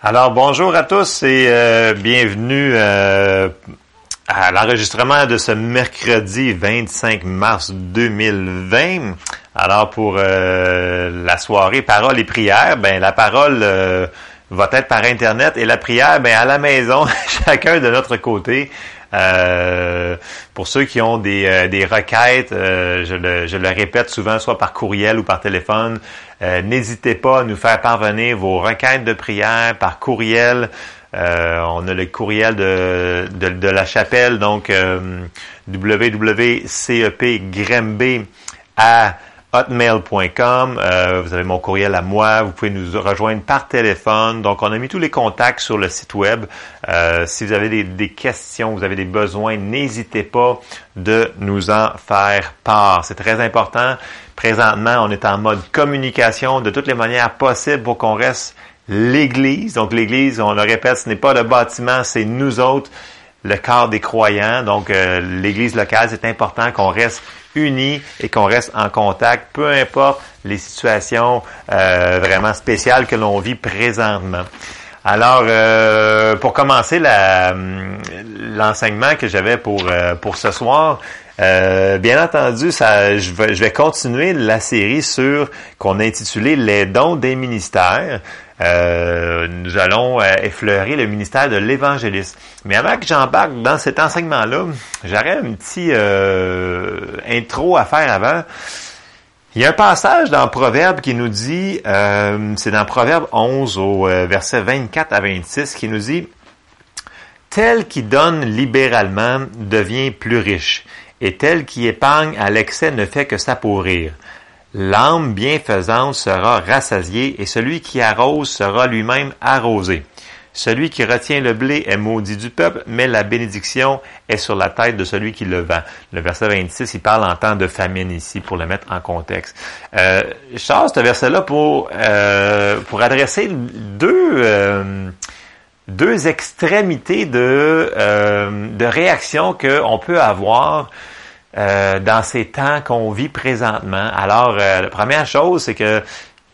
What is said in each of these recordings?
Alors bonjour à tous et euh, bienvenue euh, à l'enregistrement de ce mercredi 25 mars 2020. Alors pour euh, la soirée parole et prière, ben la parole va être par internet et la prière ben à la maison, chacun de notre côté. Pour ceux qui ont des, des requêtes, je, le, je le répète souvent, soit par courriel ou par téléphone, euh, n'hésitez pas à nous faire parvenir vos requêtes de prière par courriel. Euh, on a le courriel de, de, la chapelle, donc euh, à hotmail.com. Euh, vous avez mon courriel à moi. Vous pouvez nous rejoindre par téléphone. Donc, on a mis tous les contacts sur le site web. Euh, si vous avez des, des, questions, vous avez des besoins, n'hésitez pas de nous en faire part. C'est très important. Présentement, on est en mode communication de toutes les manières possibles pour qu'on reste l'Église. Donc, l'Église, on le répète, ce n'est pas le bâtiment, c'est nous autres, le corps des croyants. Donc, euh, l'Église locale, c'est important qu'on reste unis et qu'on reste en contact, peu importe les situations euh, vraiment spéciales que l'on vit présentement. Alors, euh, pour commencer l'enseignement que j'avais pour, euh, pour ce soir, bien entendu, ça, je, vais, je vais continuer la série sur qu'on a intitulé Les dons des ministères. Euh, nous allons euh, effleurer le ministère de l'évangéliste. Mais avant que j'embarque dans cet enseignement-là, j'aurais un petit euh, intro à faire avant. Il y a un passage dans Proverbe qui nous dit, c'est dans Proverbe 11 au verset 24 à 26, qui nous dit, Tel qui donne libéralement devient plus riche, et tel qui épargne à l'excès ne fait que s'appauvrir. L'âme bienfaisante sera rassasiée et celui qui arrose sera lui-même arrosé. Celui qui retient le blé est maudit du peuple, mais la bénédiction est sur la tête de celui qui le vend. Le verset 26, il parle en temps de famine ici, pour le mettre en contexte. Euh, sors ce verset-là pour, euh, pour adresser deux, euh, deux extrémités de, euh, de réaction qu'on peut avoir euh, dans ces temps qu'on vit présentement. Alors, euh, la première chose, c'est que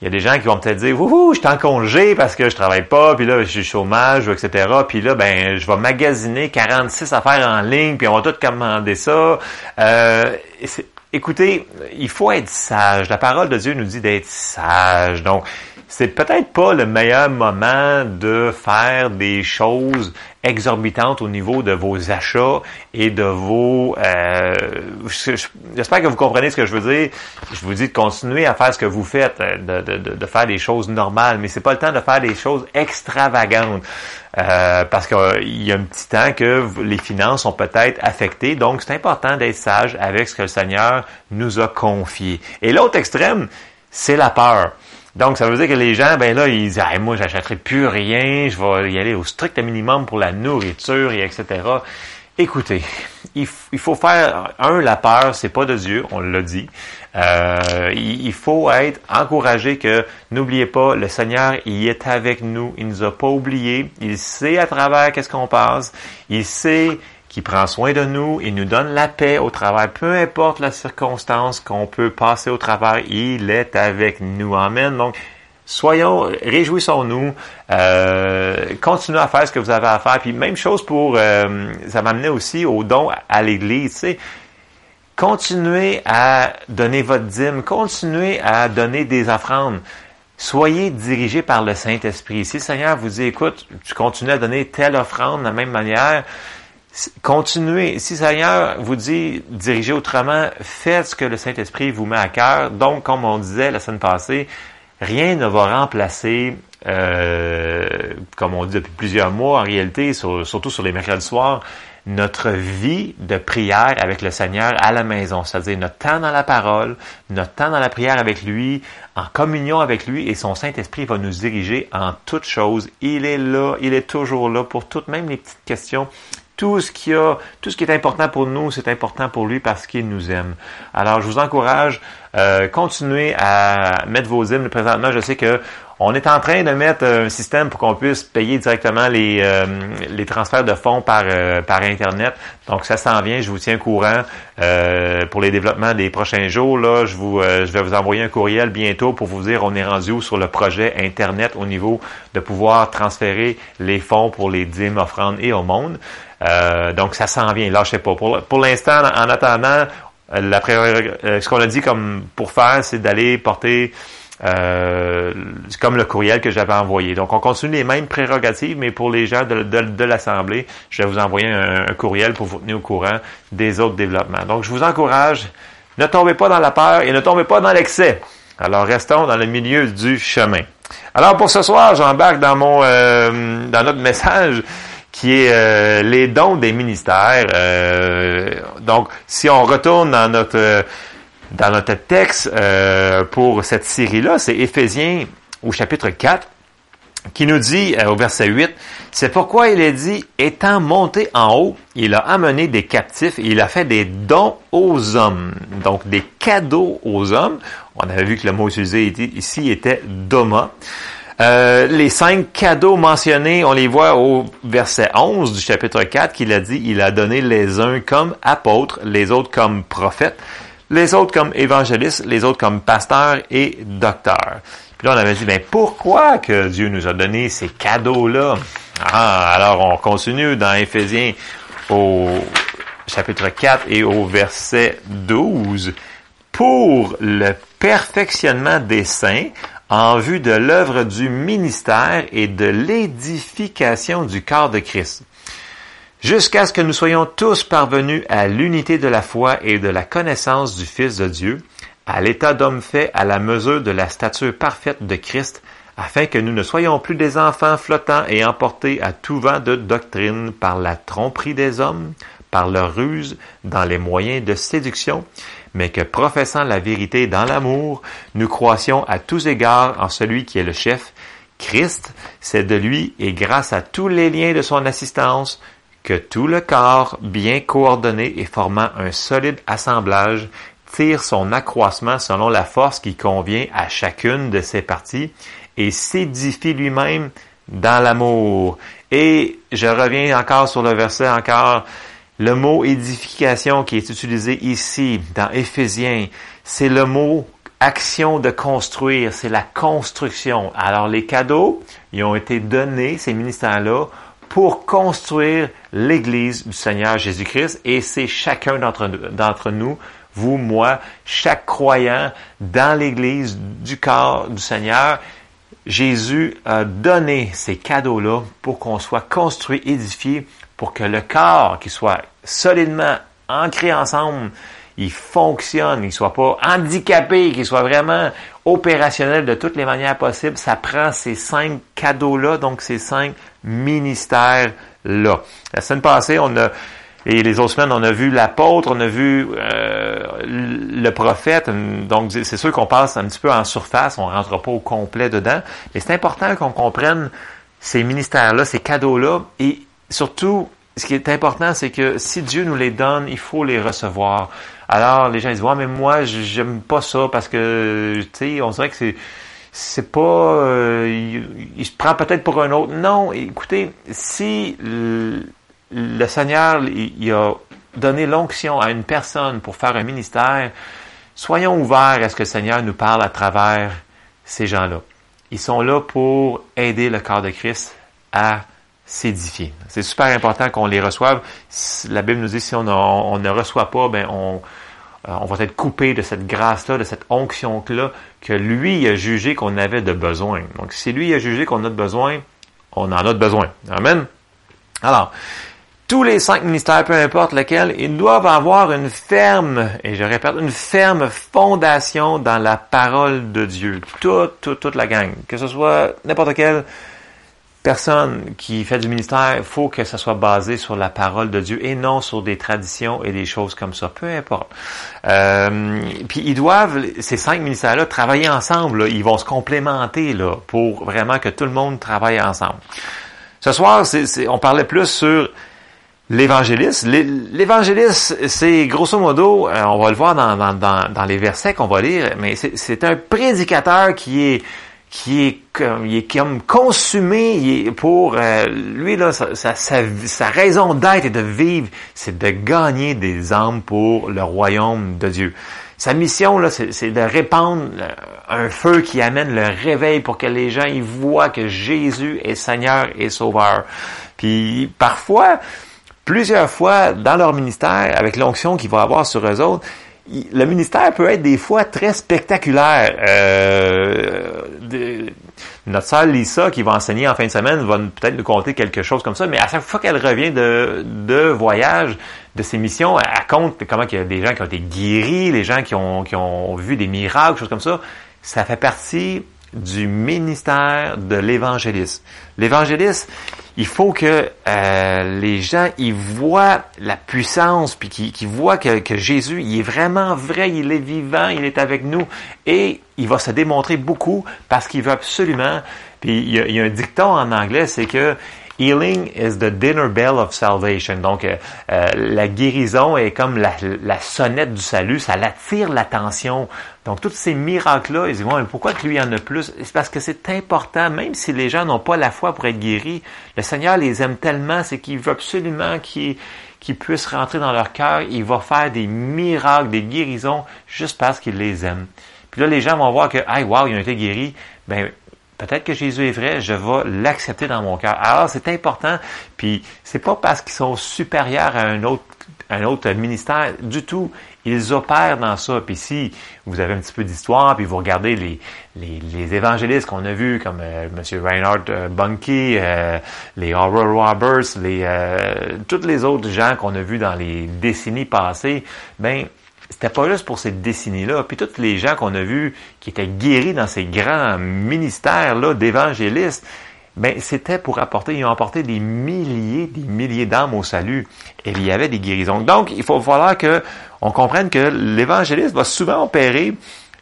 il y a des gens qui vont peut-être dire Wouhou, je suis en congé parce que je travaille pas, puis là, je suis chômage, etc. Puis là, ben, je vais magasiner 46 affaires en ligne, puis on va tout commander ça. Euh, écoutez, il faut être sage. La parole de Dieu nous dit d'être sage. Donc, c'est peut-être pas le meilleur moment de faire des choses exorbitantes au niveau de vos achats et de vos... Euh, J'espère que vous comprenez ce que je veux dire. Je vous dis de continuer à faire ce que vous faites, de, de, de faire des choses normales, mais c'est pas le temps de faire des choses extravagantes. Euh, parce qu'il y a un petit temps que les finances sont peut-être affectées. Donc, c'est important d'être sage avec ce que le Seigneur nous a confié. Et l'autre extrême, c'est la peur. Donc, ça veut dire que les gens, ben là, ils disent, ah, moi, j'achèterai plus rien, je vais y aller au strict minimum pour la nourriture, et etc. Écoutez, il, faut faire, un, la peur, c'est pas de Dieu, on l'a dit. Euh, il, faut être encouragé que, n'oubliez pas, le Seigneur, il est avec nous, il nous a pas oubliés, il sait à travers qu'est-ce qu'on passe, il sait qui prend soin de nous, il nous donne la paix au travail, peu importe la circonstance qu'on peut passer au travail, il est avec nous. Amen. Donc, soyons, réjouissons-nous, euh, continuez à faire ce que vous avez à faire. Puis même chose pour, euh, ça m'amenait aussi au don à l'Église. Tu sais, continuez à donner votre dîme, continuez à donner des offrandes. Soyez dirigés par le Saint-Esprit. Si le Seigneur vous dit, écoute, tu continues à donner telle offrande de la même manière, Continuez. Si Seigneur vous dit diriger autrement, faites ce que le Saint-Esprit vous met à cœur. Donc, comme on disait la semaine passée, rien ne va remplacer, euh, comme on dit depuis plusieurs mois en réalité, surtout sur les mercredis soirs, notre vie de prière avec le Seigneur à la maison, c'est-à-dire notre temps dans la parole, notre temps dans la prière avec lui, en communion avec lui, et son Saint-Esprit va nous diriger en toutes choses. Il est là, il est toujours là pour toutes, même les petites questions tout ce qui a, tout ce qui est important pour nous, c'est important pour lui parce qu'il nous aime. Alors, je vous encourage Euh, continuez à mettre vos hymnes. Présentement, je sais que on est en train de mettre un système pour qu'on puisse payer directement les, euh, les transferts de fonds par, euh, par Internet. Donc, ça s'en vient. Je vous tiens courant euh, pour les développements des prochains jours. Là, je, vous, je vais vous envoyer un courriel bientôt pour vous dire on est rendu où sur le projet Internet au niveau de pouvoir transférer les fonds pour les dîmes, offrandes et au monde. donc, ça s'en vient. Lâchez pas. Pour, pour l'instant, en attendant, la, ce qu'on a dit comme pour faire, c'est d'aller porter euh, comme le courriel que j'avais envoyé. Donc, on continue les mêmes prérogatives, mais pour les gens de, l'Assemblée, je vais vous envoyer un, courriel pour vous tenir au courant des autres développements. Donc, je vous encourage, ne tombez pas dans la peur et ne tombez pas dans l'excès. Alors, restons dans le milieu du chemin. Alors, pour ce soir, j'embarque dans mon euh, dans notre message qui est euh, les dons des ministères. Euh, donc, si on retourne dans notre dans notre texte euh, pour cette série-là, c'est Éphésiens au chapitre 4 qui nous dit euh, au verset 8, c'est pourquoi il est dit, étant monté en haut, il a amené des captifs et il a fait des dons aux hommes. Donc des cadeaux aux hommes. On avait vu que le mot utilisé ici était doma. Euh, les cinq cadeaux mentionnés, on les voit au verset 11 du chapitre 4 qu'il a dit, il a donné les uns comme apôtres, les autres comme prophètes, les autres comme évangélistes, les autres comme pasteurs et docteurs. Puis là, on avait dit, mais pourquoi que Dieu nous a donné ces cadeaux-là? Ah, alors on continue dans Éphésiens au chapitre 4 et au verset 12. Pour le perfectionnement des saints, en vue de l'œuvre du ministère et de l'édification du corps de Christ jusqu'à ce que nous soyons tous parvenus à l'unité de la foi et de la connaissance du Fils de Dieu, à l'état d'homme fait à la mesure de la stature parfaite de Christ, afin que nous ne soyons plus des enfants flottants et emportés à tout vent de doctrine par la tromperie des hommes, par leur ruse dans les moyens de séduction, mais que professant la vérité dans l'amour, nous croissions à tous égards en celui qui est le chef, Christ, c'est de lui et grâce à tous les liens de son assistance que tout le corps, bien coordonné et formant un solide assemblage, tire son accroissement selon la force qui convient à chacune de ses parties et s'édifie lui-même dans l'amour. Et je reviens encore sur le verset encore. Le mot édification qui est utilisé ici dans Éphésiens, c'est le mot action de construire, c'est la construction. Alors les cadeaux, ils ont été donnés, ces ministères-là, pour construire l'Église du Seigneur Jésus-Christ et c'est chacun d'entre nous, vous, moi, chaque croyant dans l'Église du corps du Seigneur. Jésus a donné ces cadeaux-là pour qu'on soit construit, édifié, pour que le corps, qui soit solidement ancré ensemble, il fonctionne, il soit pas handicapé, qu'il soit vraiment opérationnel de toutes les manières possibles. Ça prend ces cinq cadeaux-là, donc ces cinq ministères-là. La semaine passée, on a et les autres semaines, on a vu l'apôtre, on a vu euh, le prophète. Donc, c'est sûr qu'on passe un petit peu en surface, on rentre pas au complet dedans. Mais c'est important qu'on comprenne ces ministères-là, ces cadeaux-là. Et surtout, ce qui est important, c'est que si Dieu nous les donne, il faut les recevoir. Alors, les gens disent, ouais, mais moi, j'aime pas ça parce que, tu sais, on dirait que c'est, c'est pas, euh, il, se prend peut-être pour un autre. Non, écoutez, si le, Seigneur, il, a donné l'onction à une personne pour faire un ministère, soyons ouverts à ce que le Seigneur nous parle à travers ces gens-là. Ils sont là pour aider le corps de Christ à s'édifier. C'est super important qu'on les reçoive. La Bible nous dit si on, on ne reçoit pas, ben on, on va être coupé de cette grâce-là, de cette onction-là, que lui a jugé qu'on avait de besoin. Donc, si lui a jugé qu'on a de besoin, on en a de besoin. Amen. Alors, tous les cinq ministères, peu importe lequel, ils doivent avoir une ferme, et je répète, une ferme fondation dans la parole de Dieu. Toute, toute, toute la gang. Que ce soit n'importe quel personne qui fait du ministère, il faut que ça soit basé sur la parole de Dieu et non sur des traditions et des choses comme ça. Peu importe. Euh, puis ils doivent, ces cinq ministères-là, travailler ensemble. Ils vont se complémenter là, pour vraiment que tout le monde travaille ensemble. Ce soir, on parlait plus sur L'évangéliste, l'évangéliste, c'est grosso modo, euh, on va le voir dans, dans, dans, dans les versets qu'on va lire, mais c'est un prédicateur qui est qui est comme, il est comme consumé pour euh, lui là sa, raison d'être et de vivre, c'est de gagner des âmes pour le royaume de Dieu. Sa mission là, c'est de répandre euh, un feu qui amène le réveil pour que les gens y voient que Jésus est Seigneur et Sauveur. Puis parfois, plusieurs fois dans leur ministère, avec l'onction qu'il va avoir sur eux autres, le ministère peut être des fois très spectaculaire. Euh, notre sœur Lisa, qui va enseigner en fin de semaine, va peut-être nous conter quelque chose comme ça, mais à chaque fois qu'elle revient de, de voyage, de ses missions, elle, compte comment il y a des gens qui ont été guéris, les gens qui ont, qui ont vu des miracles, choses comme ça. Ça fait partie du ministère de l'évangéliste. L'évangéliste, il faut que euh, les gens ils voient la puissance, puis qu'ils voient que, Jésus, il est vraiment vrai, il est vivant, il est avec nous, et il va se démontrer beaucoup parce qu'il veut absolument. Puis il y a un dicton en anglais, c'est que Healing is the dinner bell of salvation. Donc, euh, euh, la guérison est comme la, sonnette du salut, ça l'attire l'attention. Donc, tous ces miracles-là, ils disent, pourquoi que lui en a plus? C'est parce que c'est important, même si les gens n'ont pas la foi pour être guéris, le Seigneur les aime tellement, c'est qu'il veut absolument qu'ils puissent rentrer dans leur cœur. Il va faire des miracles, des guérisons, juste parce qu'il les aime. Puis là, les gens vont voir que, ah, wow, ils ont été guéris. Ben, peut-être que Jésus est vrai, je vais l'accepter dans mon cœur. Alors, c'est important, puis c'est pas parce qu'ils sont supérieurs à un autre, un autre ministère du tout. Ils opèrent dans ça. Puis si vous avez un petit peu d'histoire, puis vous regardez les, les, les évangélistes qu'on a vus, comme euh, M. Reinhard euh, Bunky, euh, les Oral Roberts, les, euh, tous les autres gens qu'on a vus dans les décennies passées, ben c'était pas juste pour cette décennie-là. Puis tous les gens qu'on a vus qui étaient guéris dans ces grands ministères-là d'évangélistes, ben, c'était pour apporter, ils ont apporté des milliers, des milliers d'âmes au salut. Et il y avait des guérisons. Donc, il faut falloir que on comprenne que l'évangéliste va souvent opérer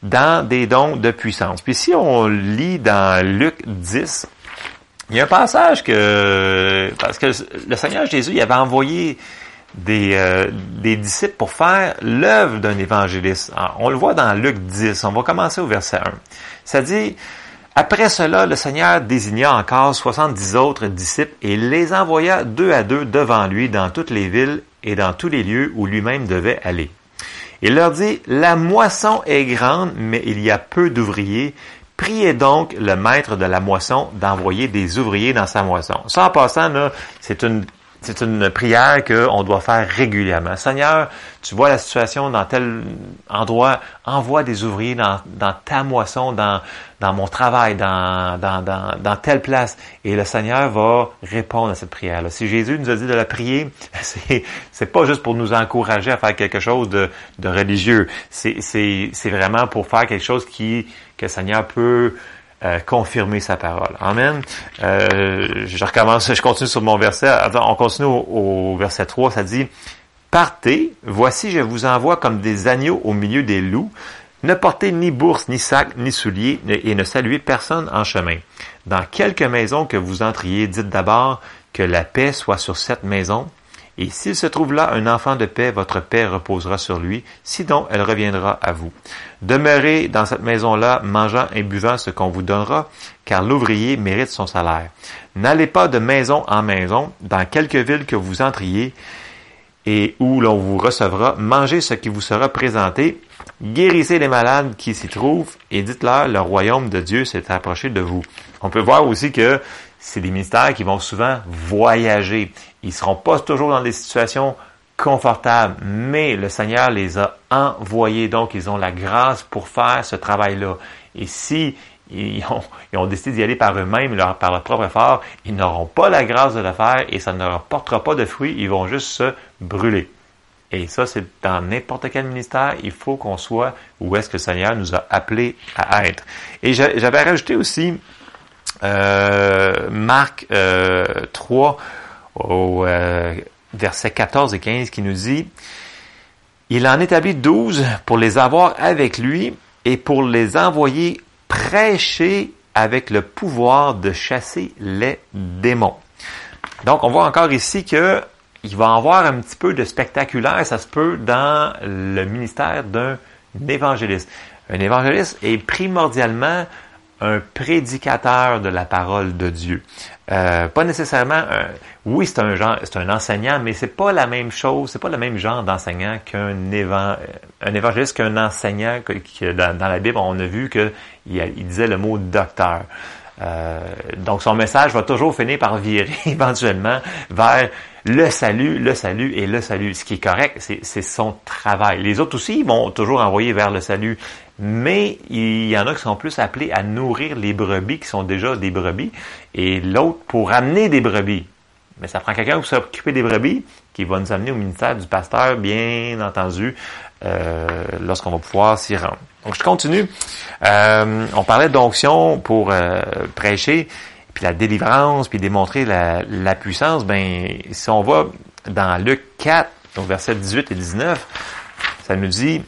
dans des dons de puissance. Puis si on lit dans Luc 10, il y a un passage que, parce que le Seigneur Jésus, il avait envoyé des, euh, disciples pour faire l'œuvre d'un évangéliste. on le voit dans Luc 10. On va commencer au verset 1. Ça dit, après cela, le Seigneur désigna encore soixante-dix autres disciples et les envoya deux à deux devant lui dans toutes les villes et dans tous les lieux où lui-même devait aller. Il leur dit, la moisson est grande, mais il y a peu d'ouvriers. Priez donc le maître de la moisson d'envoyer des ouvriers dans sa moisson. Ça, en passant, c'est une c'est une prière qu'on doit faire régulièrement. Seigneur, tu vois la situation dans tel endroit, envoie des ouvriers dans, ta moisson, dans, mon travail, dans, telle place. Et le Seigneur va répondre à cette prière-là. Si Jésus nous a dit de la prier, c'est, pas juste pour nous encourager à faire quelque chose de, religieux. C'est, c'est, c'est vraiment pour faire quelque chose qui, que le Seigneur peut euh, confirmer sa parole. Amen. Euh, je recommence, je continue sur mon verset. on continue au, verset 3, ça dit, Partez, voici je vous envoie comme des agneaux au milieu des loups. Ne portez ni bourse, ni sac, ni souliers, et ne saluez personne en chemin. Dans quelque maison que vous entriez, dites d'abord que la paix soit sur cette maison. Et s'il se trouve là un enfant de paix, votre paix reposera sur lui, sinon elle reviendra à vous. Demeurez dans cette maison-là, mangeant et buvant ce qu'on vous donnera, car l'ouvrier mérite son salaire. N'allez pas de maison en maison, dans quelque ville que vous entriez, et où l'on vous recevra, mangez ce qui vous sera présenté, guérissez les malades qui s'y trouvent, et dites-leur, le royaume de Dieu s'est approché de vous. On peut voir aussi que c'est des ministères qui vont souvent voyager. Ils seront pas toujours dans des situations confortables, mais le Seigneur les a envoyés, donc ils ont la grâce pour faire ce travail-là. Et si ils ont, décidé d'y aller par eux-mêmes, par leur propre effort, ils n'auront pas la grâce de le faire et ça ne leur portera pas de fruits, ils vont juste se brûler. Et ça, c'est dans n'importe quel ministère, il faut qu'on soit où est-ce que le Seigneur nous a appelés à être. Et j'avais rajouté aussi Marc 3 euh, au euh, verset 14 et 15 qui nous dit, Il en établit douze pour les avoir avec lui et pour les envoyer prêcher avec le pouvoir de chasser les démons. Donc, on voit encore ici que il va avoir un petit peu de spectaculaire, ça se peut, dans le ministère d'un évangéliste. Un évangéliste est primordialement un prédicateur de la parole de Dieu. Euh, pas nécessairement, un, oui, c'est un genre, c'est un enseignant, mais c'est pas la même chose, c'est pas le même genre d'enseignant qu'un évan, un évangéliste qu'un enseignant. Que, dans, la Bible, on a vu qu'il il disait le mot docteur. Euh, donc son message va toujours finir par virer éventuellement vers le salut, le salut et le salut. Ce qui est correct, c'est son travail. Les autres aussi vont toujours envoyer vers le salut. Mais il y en a qui sont plus appelés à nourrir les brebis qui sont déjà des brebis et l'autre pour amener des brebis. Mais ça prend quelqu'un pour s'occuper des brebis qui va nous amener au ministère du pasteur, bien entendu, euh, lorsqu'on va pouvoir s'y rendre. Donc, je continue. Euh, on parlait d'onction pour euh, prêcher, puis la délivrance, puis démontrer la, puissance. Ben, si on va dans Luc 4, donc versets 18 et 19, ça nous dit,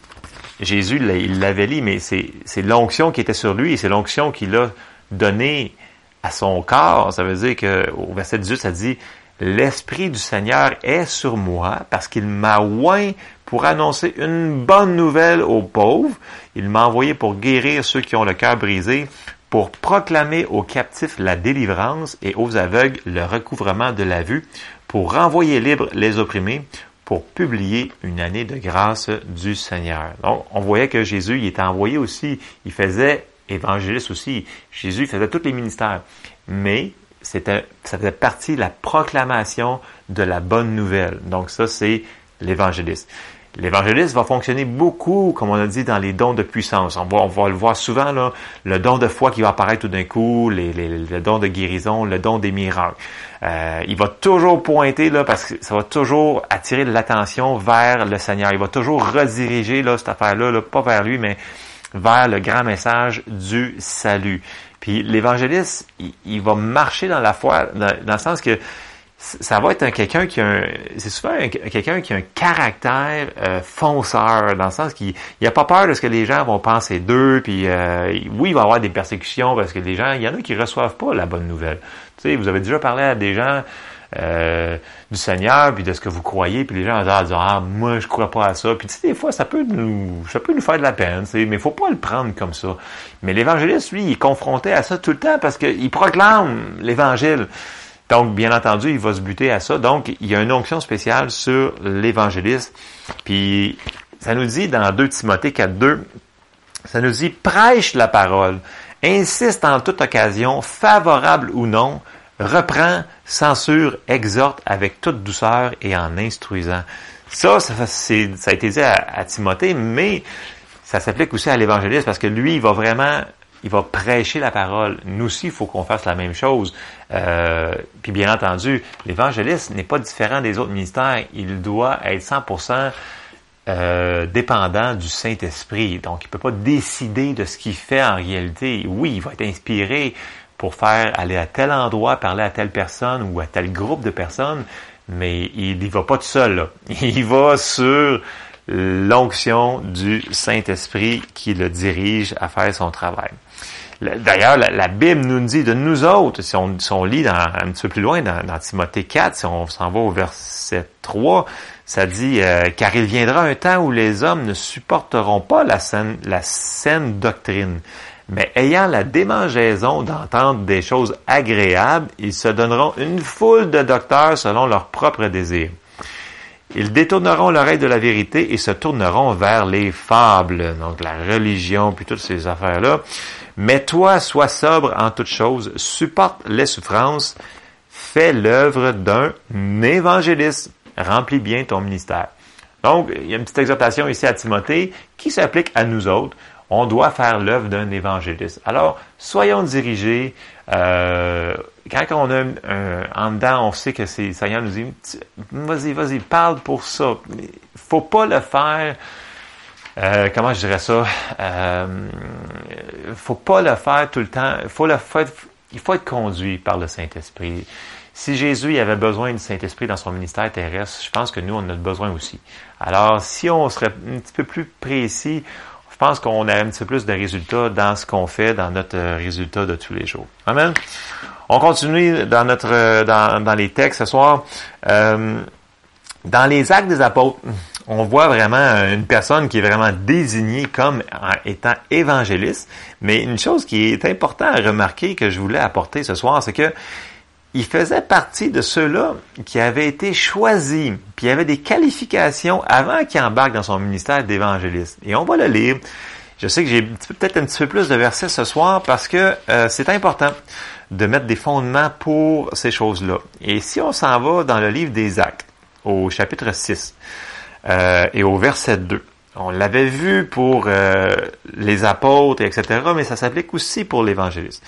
Jésus, il l'avait lu, mais c'est l'onction qui était sur lui, et c'est l'onction qu'il a donnée à son corps. Ça veut dire que au verset 18, ça dit, L'Esprit du Seigneur est sur moi parce qu'il m'a oint pour annoncer une bonne nouvelle aux pauvres. Il m'a envoyé pour guérir ceux qui ont le cœur brisé, pour proclamer aux captifs la délivrance et aux aveugles le recouvrement de la vue, pour renvoyer libres les opprimés, pour publier une année de grâce du Seigneur. Donc, on voyait que Jésus, il était envoyé aussi, il faisait évangéliste aussi. Jésus faisait tous les ministères. Mais c'était, ça faisait partie de la proclamation de la bonne nouvelle. Donc ça, c'est l'évangéliste. L'évangéliste va fonctionner beaucoup, comme on a dit, dans les dons de puissance. On va, on va le voir souvent, le don de foi qui va apparaître tout d'un coup, le don de guérison, le don des miracles. Euh, il va toujours pointer, là, parce que ça va toujours attirer l'attention vers le Seigneur. Il va toujours rediriger là, cette affaire-là, là, pas vers lui, mais vers le grand message du salut. Puis l'évangéliste, il, va marcher dans la foi, dans, le sens que ça va être un quelqu'un qui a un, c'est souvent quelqu'un qui a un caractère euh, fonceur, dans le sens qu'il il a pas peur de ce que les gens vont penser d'eux, puis euh, oui, il va y avoir des persécutions parce que les gens, il y en a qui reçoivent pas la bonne nouvelle. Tu sais, vous avez déjà parlé à des gens euh, du Seigneur, puis de ce que vous croyez, puis les gens vont dire ah moi je crois pas à ça, puis tu sais des fois ça peut nous ça peut nous faire de la peine, tu mais faut pas le prendre comme ça. Mais l'évangéliste lui il est confronté à ça tout le temps parce qu'il proclame l'évangile. Donc bien entendu il va se buter à ça. Donc il y a une onction spéciale sur l'évangéliste. Puis ça nous dit dans 2 Timothée 4.2, ça nous dit prêche la parole, insiste en toute occasion, favorable ou non, reprend, censure, exhorte avec toute douceur et en instruisant. Ça, ça, ça a été dit à, Timothée, mais ça s'applique aussi à l'évangéliste parce que lui, il va vraiment, il va prêcher la parole. Nous aussi, il faut qu'on fasse la même chose. Euh, puis bien entendu, l'évangéliste n'est pas différent des autres ministères. Il doit être 100% euh, dépendant du Saint-Esprit. Donc, il ne peut pas décider de ce qu'il fait en réalité. Oui, il va être inspiré pour faire aller à tel endroit, parler à telle personne ou à tel groupe de personnes, mais il n'y va pas tout seul. Il va sur l'onction du Saint-Esprit qui le dirige à faire son travail. D'ailleurs, la, Bible nous dit de nous autres, si on, lit un petit peu plus loin dans, Timothée 4, si on s'en va au verset 3, ça dit euh, Car il viendra un temps où les hommes ne supporteront pas la saine, la saine doctrine, mais ayant la démangeaison d'entendre des choses agréables, ils se donneront une foule de docteurs selon leurs propres désirs. Ils détourneront l'oreille de la vérité et se tourneront vers les fables, donc la religion, puis toutes ces affaires-là. Mais toi, sois sobre en toutes choses, supporte les souffrances, fais l'œuvre d'un évangéliste, remplis bien ton ministère. Donc, il y a une petite exhortation ici à Timothée qui s'applique à nous autres on doit faire l'œuvre d'un évangéliste. Alors, soyons dirigés. Euh, quand on a un, en dedans, on sait que c'est Seigneur nous dit, vas-y, vas-y, parle pour ça. Faut pas le faire. Euh, comment je dirais ça euh, Faut pas le faire tout le temps. Faut le faire. Il faut être conduit par le Saint Esprit. Si Jésus avait besoin du Saint-Esprit dans son ministère terrestre, je pense que nous, on a besoin aussi. Alors, si on serait un petit peu plus précis, je pense qu'on a un petit peu plus de résultats dans ce qu'on fait, dans notre euh, résultat de tous les jours. Amen. On continue dans notre euh, dans, dans les textes ce soir. Euh, Dans les actes des apôtres, on voit vraiment une personne qui est vraiment désignée comme étant évangéliste. Mais une chose qui est importante à remarquer que je voulais apporter ce soir, c'est que il faisait partie de ceux-là qui avaient été choisis, puis avait des qualifications avant qu'il embarque dans son ministère d'évangéliste. Et on va le lire. Je sais que j'ai peut-être un petit peu plus de versets ce soir parce que euh, c'est important de mettre des fondements pour ces choses-là. Et si on s'en va dans le livre des Actes, au chapitre 6 euh, et au verset 2, on l'avait vu pour euh, les apôtres, etc., mais ça s'applique aussi pour l'évangéliste.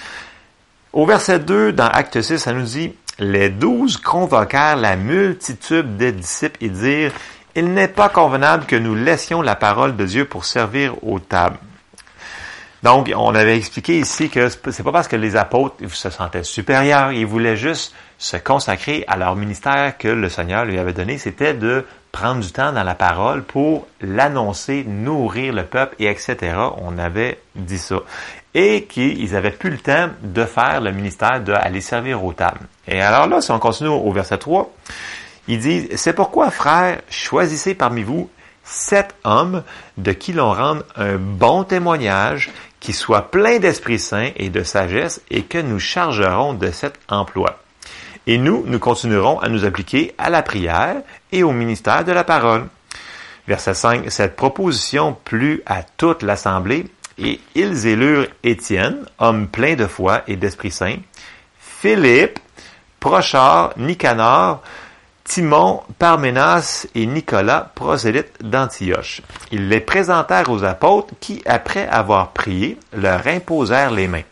Au verset 2, dans Acte 6, ça nous dit, les douze convoquèrent la multitude des disciples et dirent, il n'est pas convenable que nous laissions la parole de Dieu pour servir aux tables. Donc, on avait expliqué ici que c'est pas parce que les apôtres se sentaient supérieurs, ils voulaient juste se consacrer à leur ministère que le Seigneur lui avait donné, c'était de prendre du temps dans la parole pour l'annoncer, nourrir le peuple et etc. On avait dit ça et qu'ils n'avaient plus le temps de faire le ministère d'aller servir aux tables. Et alors là, si on continue au verset 3, il dit, c'est pourquoi, frères, choisissez parmi vous sept hommes de qui l'on rende un bon témoignage, qui soit plein d'Esprit Saint et de sagesse, et que nous chargerons de cet emploi. Et nous, nous continuerons à nous appliquer à la prière et au ministère de la parole. Verset 5, cette proposition plut à toute l'assemblée et ils élurent Étienne, homme plein de foi et d'Esprit Saint, Philippe, Prochard, Nicanor, Timon, Parménas et Nicolas, prosélytes d'Antioche. Ils les présentèrent aux apôtres qui, après avoir prié, leur imposèrent les mains.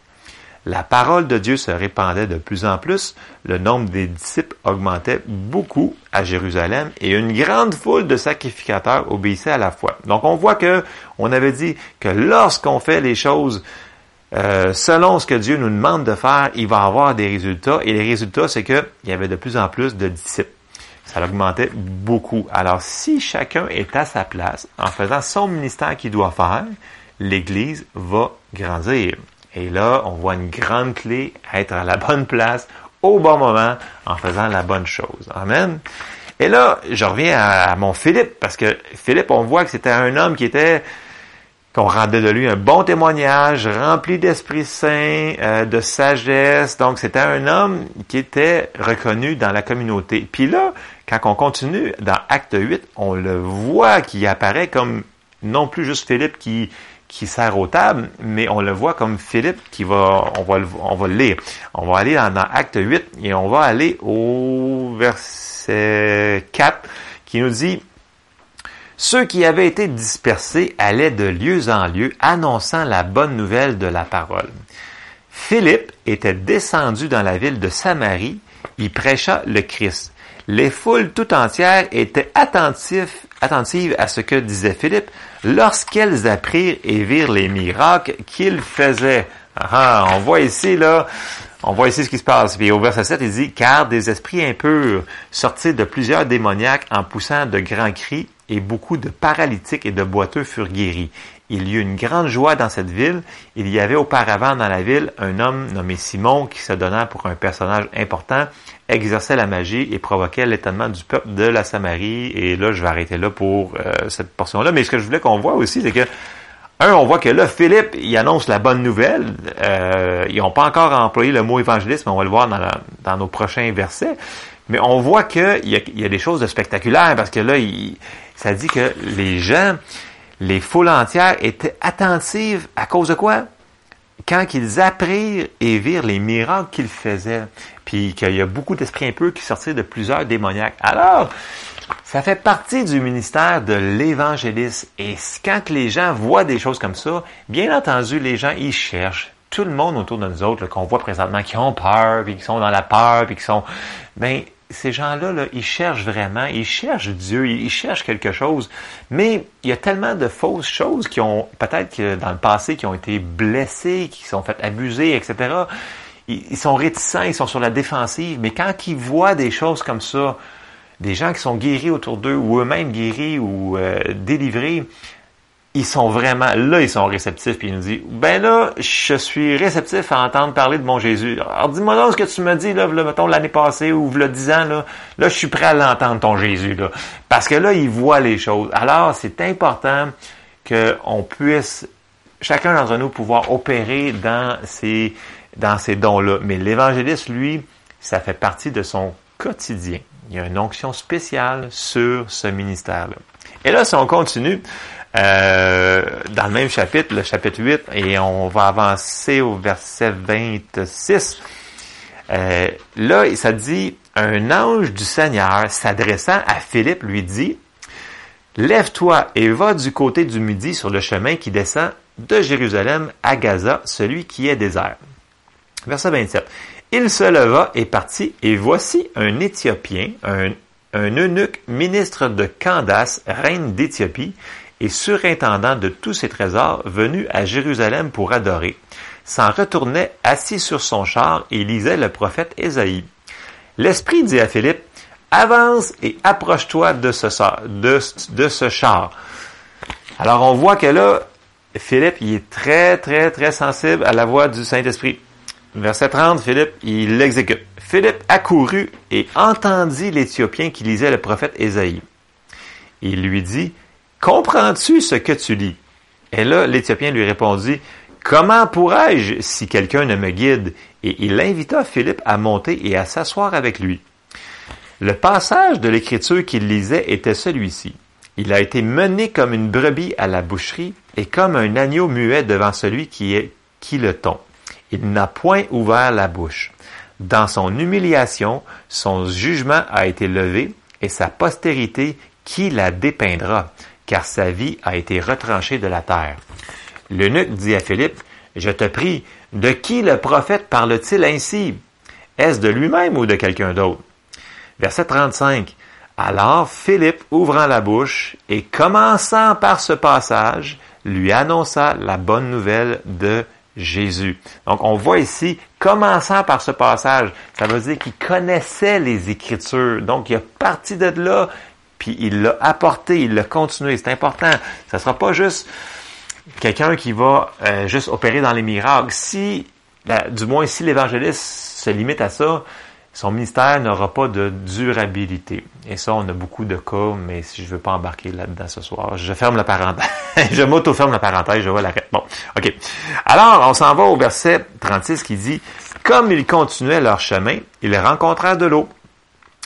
La parole de Dieu se répandait de plus en plus, le nombre des disciples augmentait beaucoup à Jérusalem et une grande foule de sacrificateurs obéissait à la foi. Donc on voit que on avait dit que lorsqu'on fait les choses euh, selon ce que Dieu nous demande de faire, il va avoir des résultats et les résultats c'est que il y avait de plus en plus de disciples. Ça augmentait beaucoup. Alors si chacun est à sa place en faisant son ministère qu'il doit faire, l'Église va grandir. Et là, on voit une grande clé, être à la bonne place, au bon moment, en faisant la bonne chose. Amen. Et là, je reviens à, mon Philippe, parce que Philippe, on voit que c'était un homme qui était, qu'on rendait de lui un bon témoignage, rempli d'Esprit Saint, euh, de sagesse. Donc, c'était un homme qui était reconnu dans la communauté. Puis là, quand on continue dans Acte 8, on le voit qui apparaît comme non plus juste Philippe qui qui sert aux tables, mais on le voit comme Philippe qui va, on va, on va le lire. On va aller dans, Acte 8 et on va aller au verset 4 qui nous dit ceux qui avaient été dispersés allaient de lieu en lieu annonçant la bonne nouvelle de la parole. Philippe était descendu dans la ville de Samarie, il prêcha le Christ. Les foules tout entières étaient attentives, attentives à ce que disait Philippe lorsqu'elles apprirent et virent les miracles qu'il faisait. Ah, on voit ici, là, on voit ici ce qui se passe. Puis au verset 7, il dit, car des esprits impurs sortis de plusieurs démoniaques en poussant de grands cris et beaucoup de paralytiques et de boiteux furent guéris. Il y eut une grande joie dans cette ville. Il y avait auparavant dans la ville un homme nommé Simon qui se donna pour un personnage important, exerçait la magie et provoquait l'étonnement du peuple de la Samarie. Et là, je vais arrêter là pour euh, cette portion-là. Mais ce que je voulais qu'on voit aussi, c'est que un, on voit que là, Philippe, il annonce la bonne nouvelle. Euh, ils n'ont pas encore employé le mot évangélisme, on va le voir dans, nos prochains versets. Mais on voit qu'il a, y a des choses de spectaculaires parce que là, il, ça dit que les gens, les foules entières étaient attentives à cause de quoi? Quand ils apprirent et virent les miracles qu'il faisait, puis qu'il y a beaucoup d'esprits peu qui sortaient de plusieurs démoniaques. Alors, ça fait partie du ministère de l'évangélisme. Et quand les gens voient des choses comme ça, bien entendu, les gens, ils cherchent. Tout le monde autour de nous autres, qu'on voit présentement, qui ont peur, puis qui sont dans la peur, puis qui sont... Ben, ces gens-là, là, ils cherchent vraiment, ils cherchent Dieu, ils cherchent quelque chose. Mais il y a tellement de fausses choses qui ont, peut-être que dans le passé, qui ont été blessés, qui sont fait abuser, etc. Ils, sont réticents, ils sont sur la défensive. Mais quand ils voient des choses comme ça, des gens qui sont guéris autour d'eux, ou eux-mêmes guéris ou euh, délivrés, ils sont vraiment, là, ils sont réceptifs, puis ils nous disent, ben là, je suis réceptif à entendre parler de mon Jésus. Alors, dis-moi donc ce que tu me dis, là, mettons, l'année passée, ou le dix ans, là, là, je suis prêt à l'entendre, ton Jésus, là. Parce que là, ils voient les choses. Alors, c'est important qu'on puisse, chacun d'entre nous, pouvoir opérer dans ces, dans ces dons-là. Mais l'évangéliste, lui, ça fait partie de son quotidien. Il y a une onction spéciale sur ce ministère-là. Et là, si on continue, euh, dans le même chapitre, le chapitre 8, et on va avancer au verset 26. Euh, là, ça dit, un ange du Seigneur s'adressant à Philippe lui dit, Lève-toi et va du côté du midi sur le chemin qui descend de Jérusalem à Gaza, celui qui est désert. Verset 27. Il se leva et partit, et voici un Éthiopien, un, un eunuque ministre de Candace, reine d'Éthiopie, et surintendant de tous ses trésors, venu à Jérusalem pour adorer, s'en retournait assis sur son char et lisait le prophète Ésaïe. L'Esprit dit à Philippe, Avance et approche-toi de ce, char. Alors on voit que là, Philippe, il est très, très, très sensible à la voix du Saint-Esprit. Verset 30, Philippe, il l'exécute. Philippe accourut et entendit l'Éthiopien qui lisait le prophète Ésaïe. Il lui dit, Comprends-tu ce que tu lis? Et là, l'Éthiopien lui répondit, Comment pourrais-je si quelqu'un ne me guide? Et il invita Philippe à monter et à s'asseoir avec lui. Le passage de l'écriture qu'il lisait était celui-ci. Il a été mené comme une brebis à la boucherie et comme un agneau muet devant celui qui qui le tond. Il n'a point ouvert la bouche. Dans son humiliation, son jugement a été levé et sa postérité qui la dépeindra car sa vie a été retranchée de la terre. L'eunuque dit à Philippe, Je te prie, de qui le prophète parle-t-il ainsi? Est-ce de lui-même ou de quelqu'un d'autre? Verset 35. Alors Philippe, ouvrant la bouche et commençant par ce passage, lui annonça la bonne nouvelle de Jésus. Donc on voit ici, commençant par ce passage, ça veut dire qu'il connaissait les Écritures. Donc il a parti de là, puis il l'a apporté, il l'a continué. C'est important. Ça sera pas juste quelqu'un qui va euh, juste opérer dans les miracles. Si, ben, du moins, si l'évangéliste se limite à ça, son ministère n'aura pas de durabilité. Et ça, on a beaucoup de cas, mais si je veux pas embarquer là-dedans ce soir, je ferme la parenthèse. je m'auto-ferme la parenthèse, je vois la Bon, OK. Alors, on s'en va au verset 36 qui dit, Comme ils continuaient leur chemin, ils rencontrèrent de l'eau.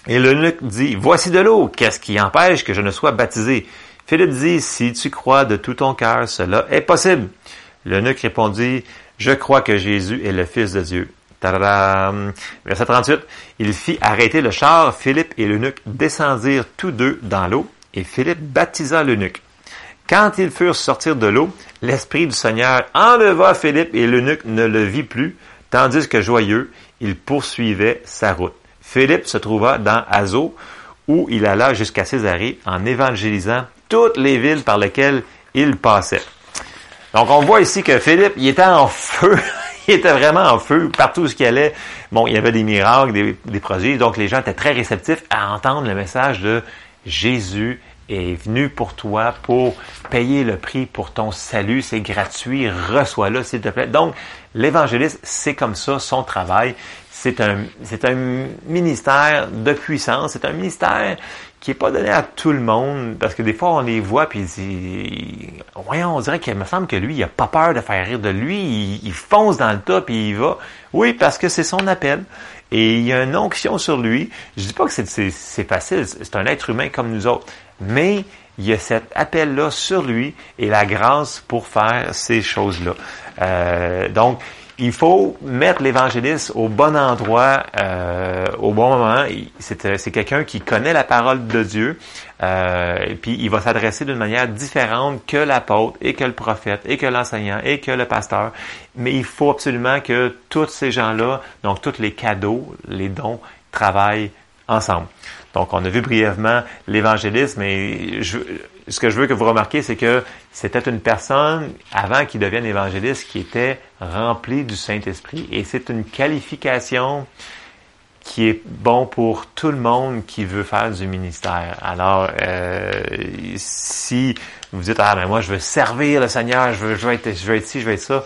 Et l'eunuque dit, Voici de l'eau, qu'est-ce qui empêche que je ne sois baptisé? Philippe dit, Si tu crois de tout ton cœur, cela est possible. L'eunuque répondit, Je crois que Jésus est le Fils de Dieu. Tadadam. Verset 38. Il fit arrêter le char, Philippe et l'eunuque descendirent tous deux dans l'eau, et Philippe baptisa l'eunuque. Quand ils furent sortir de l'eau, l'Esprit du Seigneur enleva Philippe et l'eunuque ne le vit plus, tandis que joyeux, il poursuivait sa route. Philippe se trouva dans Azo, où il alla jusqu'à Césarée en évangélisant toutes les villes par lesquelles il passait. Donc on voit ici que Philippe, il était en feu, il était vraiment en feu partout où il allait. Bon, il y avait des miracles, des, des projets, donc les gens étaient très réceptifs à entendre le message de Jésus est venu pour toi pour payer le prix pour ton salut, c'est gratuit, reçois-le s'il te plaît. Donc l'évangéliste, c'est comme ça son travail c'est un, c'est un ministère de puissance, c'est un ministère qui est pas donné à tout le monde, parce que des fois on les voit puis voyons, on dirait qu'il me semble que lui, il a pas peur de faire rire de lui, il, fonce dans le tas puis il va. Oui, parce que c'est son appel et il y a une onction sur lui. Je dis pas que c'est, c'est, facile, c'est un être humain comme nous autres, mais il y a cet appel-là sur lui et la grâce pour faire ces choses-là. Euh, donc, il faut mettre l'évangéliste au bon endroit, euh, au bon moment. C'est quelqu'un qui connaît la parole de Dieu, euh, et puis il va s'adresser d'une manière différente que l'apôtre, et que le prophète, et que l'enseignant, et que le pasteur. Mais il faut absolument que tous ces gens-là, donc tous les cadeaux, les dons, travaillent ensemble. Donc, on a vu brièvement l'évangélisme, mais je, ce que je veux que vous remarquiez, c'est que c'était une personne, avant qu'il devienne évangéliste, qui était remplie du Saint-Esprit. Et c'est une qualification qui est bon pour tout le monde qui veut faire du ministère. Alors, euh, si vous dites, ah, ben moi, je veux servir le Seigneur, je veux, je veux être, je veux être ci, je veux être ça,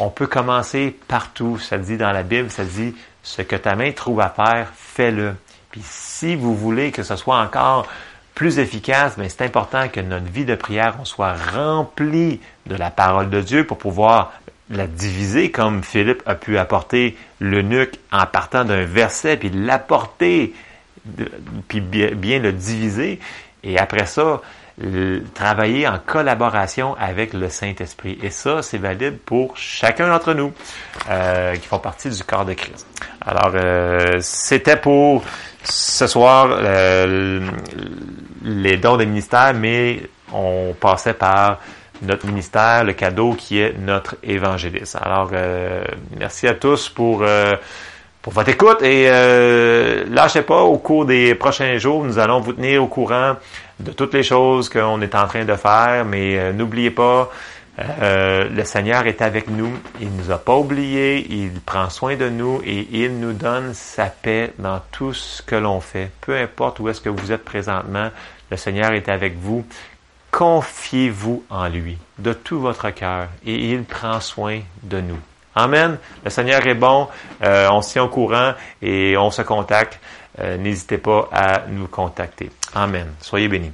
on peut commencer partout. Ça dit dans la Bible, ça dit, ce que ta main trouve à faire, fais-le. Puis si vous voulez que ce soit encore plus efficace, mais c'est important que notre vie de prière, on soit rempli de la parole de Dieu pour pouvoir la diviser comme Philippe a pu apporter l'eunuque en partant d'un verset, puis l'apporter, puis bien, le diviser. Et après ça, travailler en collaboration avec le Saint-Esprit. Et ça, c'est valide pour chacun d'entre nous euh, qui font partie du corps de Christ. Alors, euh, c'était pour ce soir euh, les dons des ministères, mais on passait par notre ministère, le cadeau qui est notre évangéliste. Alors, euh, merci à tous pour, euh, pour votre écoute et euh, lâchez pas, au cours des prochains jours, nous allons vous tenir au courant de toutes les choses qu'on est en train de faire, mais euh, n'oubliez pas, le Seigneur est avec nous, il nous a pas oubliés, il prend soin de nous et il nous donne sa paix dans tout ce que l'on fait. Peu importe où est-ce que vous êtes présentement, le Seigneur est avec vous. Confiez-vous en lui de tout votre cœur et il prend soin de nous. Amen. Le Seigneur est bon. Euh, on se tient au courant et on se contacte. Euh, n'hésitez pas à nous contacter. Amen. Soyez bénis.